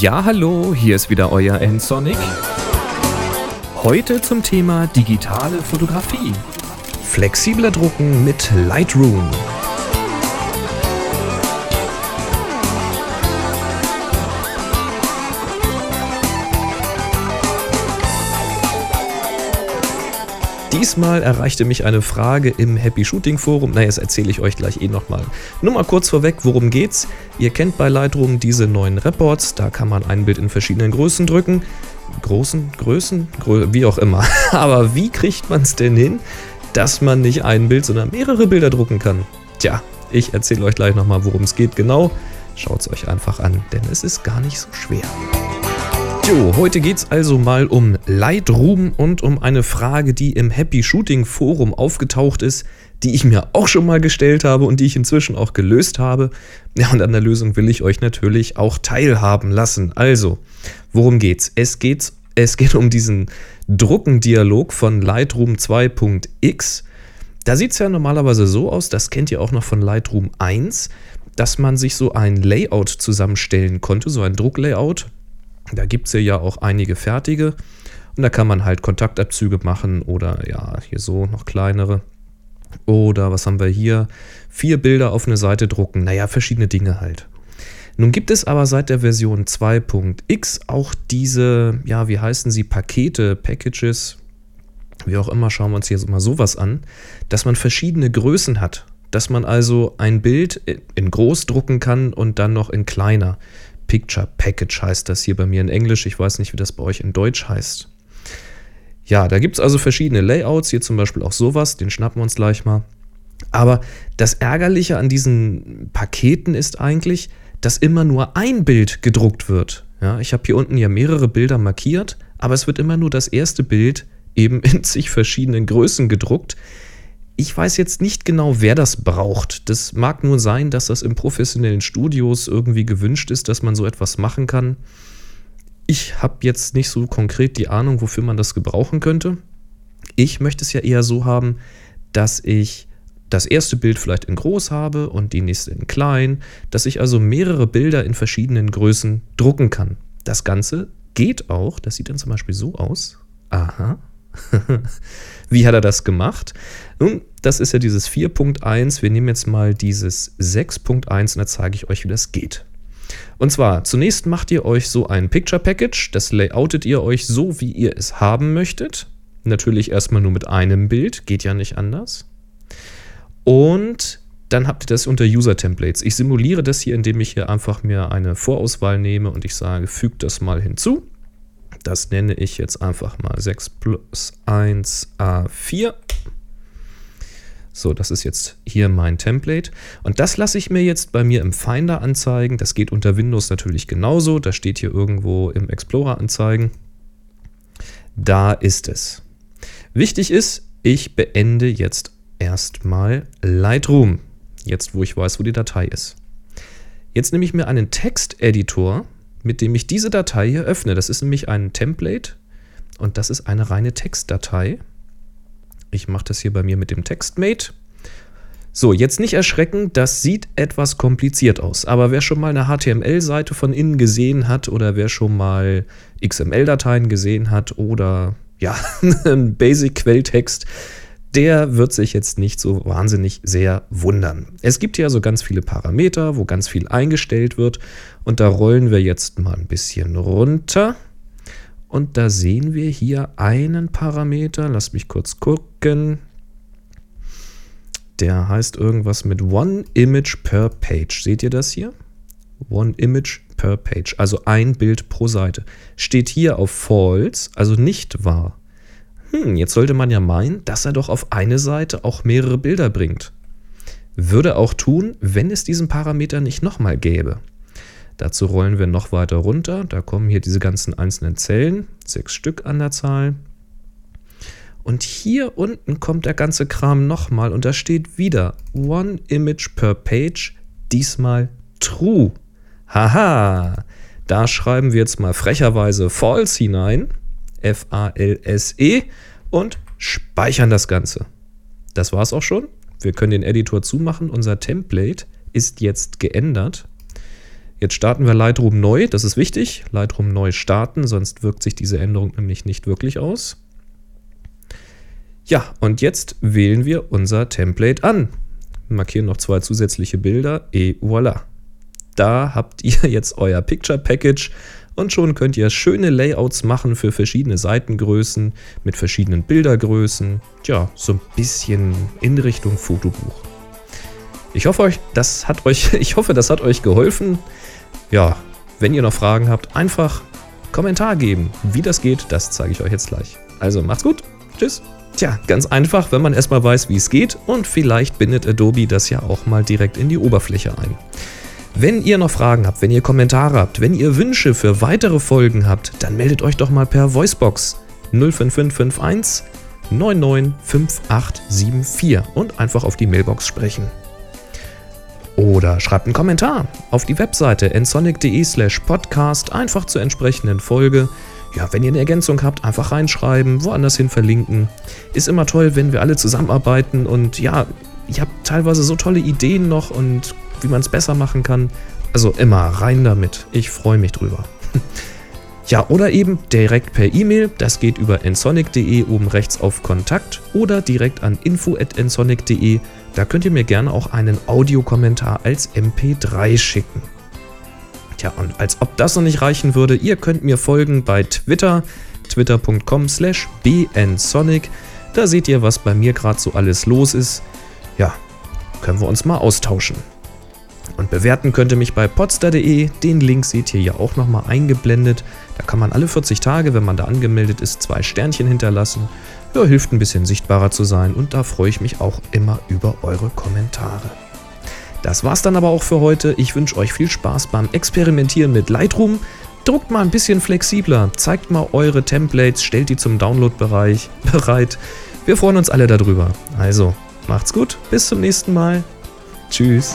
Ja, hallo, hier ist wieder euer N-Sonic. Heute zum Thema digitale Fotografie. Flexibler Drucken mit Lightroom. Diesmal erreichte mich eine Frage im Happy Shooting Forum. Na, das erzähle ich euch gleich eh nochmal. Nur mal kurz vorweg, worum geht's? Ihr kennt bei Lightroom diese neuen Reports. Da kann man ein Bild in verschiedenen Größen drücken. Großen, Größen, Grö wie auch immer. Aber wie kriegt man es denn hin, dass man nicht ein Bild, sondern mehrere Bilder drucken kann? Tja, ich erzähle euch gleich nochmal, worum es geht genau. Schaut es euch einfach an, denn es ist gar nicht so schwer. Jo, heute geht's also mal um Lightroom und um eine Frage, die im Happy Shooting Forum aufgetaucht ist, die ich mir auch schon mal gestellt habe und die ich inzwischen auch gelöst habe. Ja, und an der Lösung will ich euch natürlich auch teilhaben lassen. Also, worum geht's? Es geht, es geht um diesen Druckendialog von Lightroom 2.x. Da sieht's ja normalerweise so aus, das kennt ihr auch noch von Lightroom 1, dass man sich so ein Layout zusammenstellen konnte, so ein Drucklayout da gibt es ja auch einige fertige. Und da kann man halt Kontaktabzüge machen oder ja, hier so noch kleinere. Oder was haben wir hier? Vier Bilder auf eine Seite drucken. Naja, verschiedene Dinge halt. Nun gibt es aber seit der Version 2.x auch diese, ja, wie heißen sie, Pakete, Packages, wie auch immer, schauen wir uns jetzt mal sowas an, dass man verschiedene Größen hat. Dass man also ein Bild in groß drucken kann und dann noch in kleiner. Picture Package heißt das hier bei mir in Englisch. Ich weiß nicht, wie das bei euch in Deutsch heißt. Ja, da gibt es also verschiedene Layouts. Hier zum Beispiel auch sowas. Den schnappen wir uns gleich mal. Aber das Ärgerliche an diesen Paketen ist eigentlich, dass immer nur ein Bild gedruckt wird. Ja, ich habe hier unten ja mehrere Bilder markiert, aber es wird immer nur das erste Bild eben in zig verschiedenen Größen gedruckt. Ich weiß jetzt nicht genau, wer das braucht. Das mag nur sein, dass das in professionellen Studios irgendwie gewünscht ist, dass man so etwas machen kann. Ich habe jetzt nicht so konkret die Ahnung, wofür man das gebrauchen könnte. Ich möchte es ja eher so haben, dass ich das erste Bild vielleicht in groß habe und die nächste in klein, dass ich also mehrere Bilder in verschiedenen Größen drucken kann. Das Ganze geht auch, das sieht dann zum Beispiel so aus. Aha. Wie hat er das gemacht? Nun, das ist ja dieses 4.1. Wir nehmen jetzt mal dieses 6.1 und da zeige ich euch, wie das geht. Und zwar, zunächst macht ihr euch so ein Picture Package. Das layoutet ihr euch so, wie ihr es haben möchtet. Natürlich erstmal nur mit einem Bild, geht ja nicht anders. Und dann habt ihr das unter User Templates. Ich simuliere das hier, indem ich hier einfach mir eine Vorauswahl nehme und ich sage, fügt das mal hinzu. Das nenne ich jetzt einfach mal 6 plus 1 A4. So, das ist jetzt hier mein Template. Und das lasse ich mir jetzt bei mir im Finder anzeigen. Das geht unter Windows natürlich genauso. Das steht hier irgendwo im Explorer anzeigen. Da ist es. Wichtig ist, ich beende jetzt erstmal Lightroom. Jetzt, wo ich weiß, wo die Datei ist. Jetzt nehme ich mir einen Texteditor mit dem ich diese Datei hier öffne. Das ist nämlich ein Template und das ist eine reine Textdatei. Ich mache das hier bei mir mit dem TextMate. So, jetzt nicht erschrecken, das sieht etwas kompliziert aus. Aber wer schon mal eine HTML-Seite von innen gesehen hat oder wer schon mal XML-Dateien gesehen hat oder ja, einen Basic-Quelltext, der wird sich jetzt nicht so wahnsinnig sehr wundern. Es gibt hier also ganz viele Parameter, wo ganz viel eingestellt wird und da rollen wir jetzt mal ein bisschen runter. Und da sehen wir hier einen Parameter. Lasst mich kurz gucken. Der heißt irgendwas mit One Image per Page. Seht ihr das hier? One Image per Page. Also ein Bild pro Seite. Steht hier auf False, also nicht wahr hm, jetzt sollte man ja meinen, dass er doch auf eine Seite auch mehrere Bilder bringt. Würde auch tun, wenn es diesen Parameter nicht nochmal gäbe. Dazu rollen wir noch weiter runter. Da kommen hier diese ganzen einzelnen Zellen, sechs Stück an der Zahl. Und hier unten kommt der ganze Kram nochmal und da steht wieder One Image per Page, diesmal True. Haha, da schreiben wir jetzt mal frecherweise False hinein. F-A-L-S-E und speichern das Ganze. Das war es auch schon. Wir können den Editor zumachen. Unser Template ist jetzt geändert. Jetzt starten wir Lightroom neu, das ist wichtig. Lightroom neu starten, sonst wirkt sich diese Änderung nämlich nicht wirklich aus. Ja, und jetzt wählen wir unser Template an. Markieren noch zwei zusätzliche Bilder et voilà. Da habt ihr jetzt euer Picture Package und schon könnt ihr schöne Layouts machen für verschiedene Seitengrößen mit verschiedenen Bildergrößen. Tja, so ein bisschen in Richtung Fotobuch. Ich hoffe, euch, das hat euch, ich hoffe, das hat euch geholfen. Ja, wenn ihr noch Fragen habt, einfach Kommentar geben. Wie das geht, das zeige ich euch jetzt gleich. Also macht's gut. Tschüss. Tja, ganz einfach, wenn man erstmal weiß, wie es geht und vielleicht bindet Adobe das ja auch mal direkt in die Oberfläche ein. Wenn ihr noch Fragen habt, wenn ihr Kommentare habt, wenn ihr Wünsche für weitere Folgen habt, dann meldet euch doch mal per Voicebox 05551 995874 und einfach auf die Mailbox sprechen. Oder schreibt einen Kommentar auf die Webseite ensonic.de slash podcast einfach zur entsprechenden Folge. Ja, wenn ihr eine Ergänzung habt, einfach reinschreiben, woanders hin verlinken. Ist immer toll, wenn wir alle zusammenarbeiten und ja, ich habe teilweise so tolle Ideen noch und wie man es besser machen kann. Also immer rein damit. Ich freue mich drüber. Ja, oder eben direkt per E-Mail. Das geht über ensonic.de oben rechts auf Kontakt oder direkt an info.ensonic.de. Da könnt ihr mir gerne auch einen Audiokommentar als MP3 schicken. Tja, und als ob das noch nicht reichen würde, ihr könnt mir folgen bei Twitter, twitter.com slash bnsonic. Da seht ihr, was bei mir gerade so alles los ist. Ja, können wir uns mal austauschen. Und bewerten könnt ihr mich bei podstar.de. Den Link seht ihr ja auch nochmal eingeblendet. Da kann man alle 40 Tage, wenn man da angemeldet ist, zwei Sternchen hinterlassen. Ja, hilft ein bisschen sichtbarer zu sein und da freue ich mich auch immer über eure Kommentare. Das war's dann aber auch für heute. Ich wünsche euch viel Spaß beim Experimentieren mit Lightroom. Druckt mal ein bisschen flexibler, zeigt mal eure Templates, stellt die zum Download-Bereich bereit. Wir freuen uns alle darüber. Also, macht's gut, bis zum nächsten Mal. Tschüss.